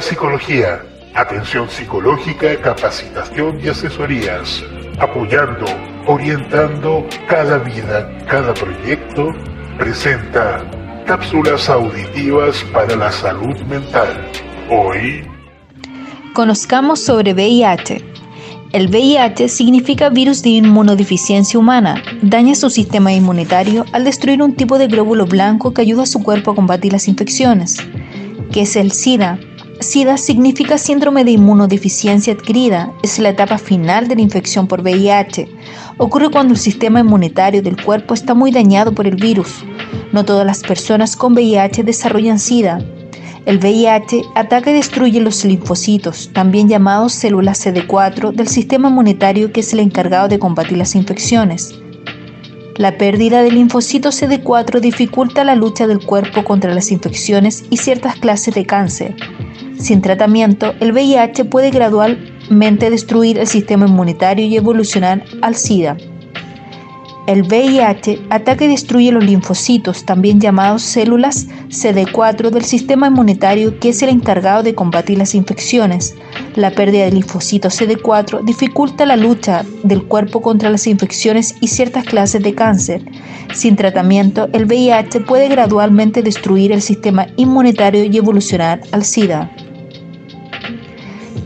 Psicología, atención psicológica, capacitación y asesorías, apoyando, orientando cada vida, cada proyecto, presenta cápsulas auditivas para la salud mental. Hoy... Conozcamos sobre VIH. El VIH significa virus de inmunodeficiencia humana. Daña su sistema inmunitario al destruir un tipo de glóbulo blanco que ayuda a su cuerpo a combatir las infecciones que es el SIDA. SIDA significa síndrome de inmunodeficiencia adquirida. Es la etapa final de la infección por VIH. Ocurre cuando el sistema inmunitario del cuerpo está muy dañado por el virus. No todas las personas con VIH desarrollan SIDA. El VIH ataca y destruye los linfocitos, también llamados células CD4 del sistema inmunitario que es el encargado de combatir las infecciones. La pérdida del linfocito CD4 dificulta la lucha del cuerpo contra las infecciones y ciertas clases de cáncer. Sin tratamiento, el VIH puede gradualmente destruir el sistema inmunitario y evolucionar al SIDA. El VIH ataca y destruye los linfocitos, también llamados células CD4 del sistema inmunitario que es el encargado de combatir las infecciones. La pérdida de linfocitos CD4 dificulta la lucha del cuerpo contra las infecciones y ciertas clases de cáncer. Sin tratamiento, el VIH puede gradualmente destruir el sistema inmunitario y evolucionar al SIDA.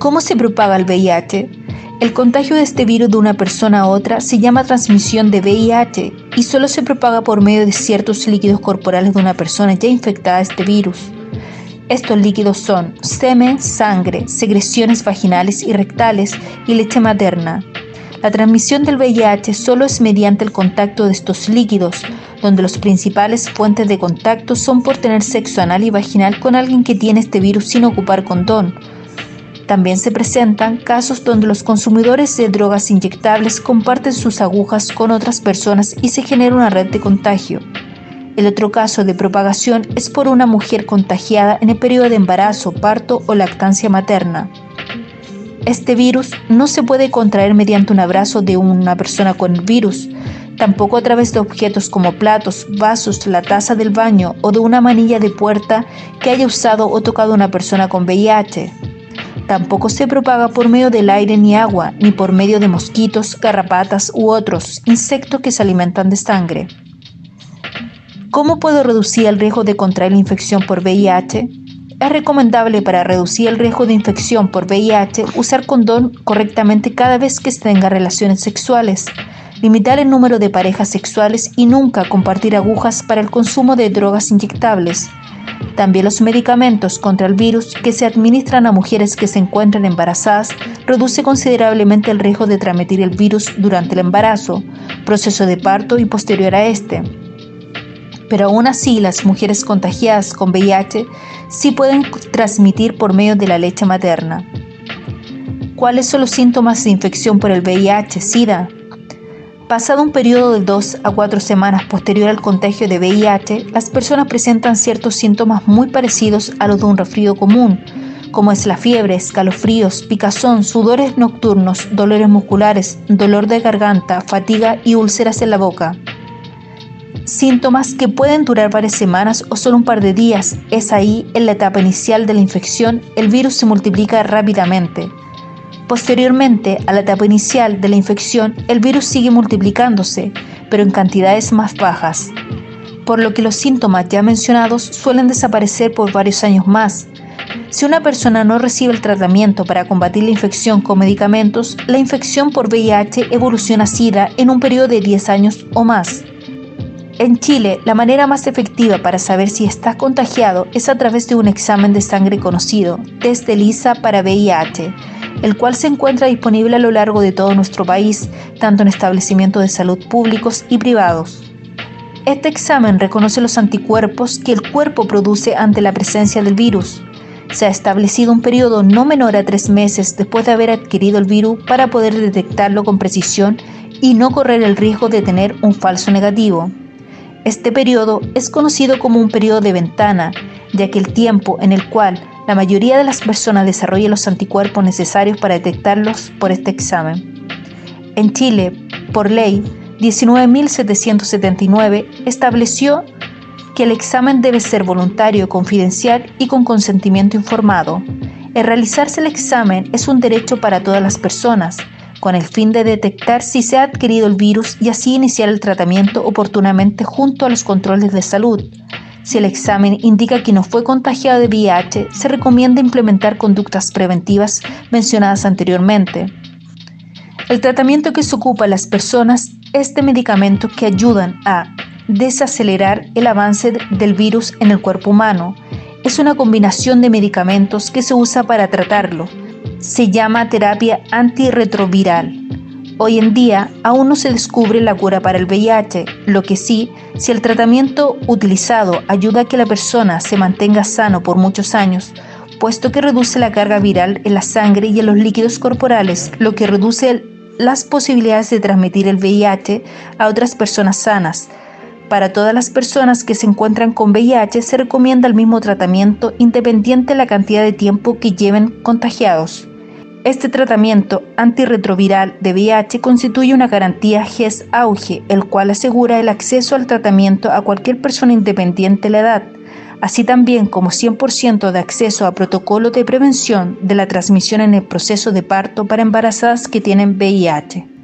¿Cómo se propaga el VIH? El contagio de este virus de una persona a otra se llama transmisión de VIH y solo se propaga por medio de ciertos líquidos corporales de una persona ya infectada de este virus. Estos líquidos son semen, sangre, secreciones vaginales y rectales y leche materna. La transmisión del VIH solo es mediante el contacto de estos líquidos, donde los principales fuentes de contacto son por tener sexo anal y vaginal con alguien que tiene este virus sin ocupar condón, también se presentan casos donde los consumidores de drogas inyectables comparten sus agujas con otras personas y se genera una red de contagio. El otro caso de propagación es por una mujer contagiada en el periodo de embarazo, parto o lactancia materna. Este virus no se puede contraer mediante un abrazo de una persona con el virus, tampoco a través de objetos como platos, vasos, la taza del baño o de una manilla de puerta que haya usado o tocado una persona con VIH. Tampoco se propaga por medio del aire ni agua, ni por medio de mosquitos, garrapatas u otros insectos que se alimentan de sangre. ¿Cómo puedo reducir el riesgo de contraer la infección por VIH? Es recomendable para reducir el riesgo de infección por VIH usar condón correctamente cada vez que se tenga relaciones sexuales, limitar el número de parejas sexuales y nunca compartir agujas para el consumo de drogas inyectables, también los medicamentos contra el virus que se administran a mujeres que se encuentran embarazadas reduce considerablemente el riesgo de transmitir el virus durante el embarazo, proceso de parto y posterior a este. Pero aún así, las mujeres contagiadas con VIH sí pueden transmitir por medio de la leche materna. ¿Cuáles son los síntomas de infección por el VIH-Sida? Pasado un periodo de 2 a 4 semanas posterior al contagio de VIH, las personas presentan ciertos síntomas muy parecidos a los de un resfrío común, como es la fiebre, escalofríos, picazón, sudores nocturnos, dolores musculares, dolor de garganta, fatiga y úlceras en la boca. Síntomas que pueden durar varias semanas o solo un par de días. Es ahí, en la etapa inicial de la infección, el virus se multiplica rápidamente. Posteriormente a la etapa inicial de la infección, el virus sigue multiplicándose, pero en cantidades más bajas, por lo que los síntomas ya mencionados suelen desaparecer por varios años más. Si una persona no recibe el tratamiento para combatir la infección con medicamentos, la infección por VIH evoluciona a SIDA en un periodo de 10 años o más. En Chile, la manera más efectiva para saber si estás contagiado es a través de un examen de sangre conocido, test de ELISA para VIH, el cual se encuentra disponible a lo largo de todo nuestro país, tanto en establecimientos de salud públicos y privados. Este examen reconoce los anticuerpos que el cuerpo produce ante la presencia del virus. Se ha establecido un periodo no menor a tres meses después de haber adquirido el virus para poder detectarlo con precisión y no correr el riesgo de tener un falso negativo. Este periodo es conocido como un periodo de ventana, ya que el tiempo en el cual la mayoría de las personas desarrollan los anticuerpos necesarios para detectarlos por este examen. En Chile, por ley 19.779, estableció que el examen debe ser voluntario, confidencial y con consentimiento informado. El realizarse el examen es un derecho para todas las personas, con el fin de detectar si se ha adquirido el virus y así iniciar el tratamiento oportunamente junto a los controles de salud. Si el examen indica que no fue contagiado de VIH, se recomienda implementar conductas preventivas mencionadas anteriormente. El tratamiento que se ocupa a las personas es de medicamentos que ayudan a desacelerar el avance del virus en el cuerpo humano. Es una combinación de medicamentos que se usa para tratarlo. Se llama terapia antirretroviral. Hoy en día aún no se descubre la cura para el VIH, lo que sí, si el tratamiento utilizado ayuda a que la persona se mantenga sano por muchos años, puesto que reduce la carga viral en la sangre y en los líquidos corporales, lo que reduce las posibilidades de transmitir el VIH a otras personas sanas. Para todas las personas que se encuentran con VIH se recomienda el mismo tratamiento independiente de la cantidad de tiempo que lleven contagiados. Este tratamiento antirretroviral de VIH constituye una garantía GES-AUGE, el cual asegura el acceso al tratamiento a cualquier persona independiente de la edad, así también como 100% de acceso a protocolo de prevención de la transmisión en el proceso de parto para embarazadas que tienen VIH.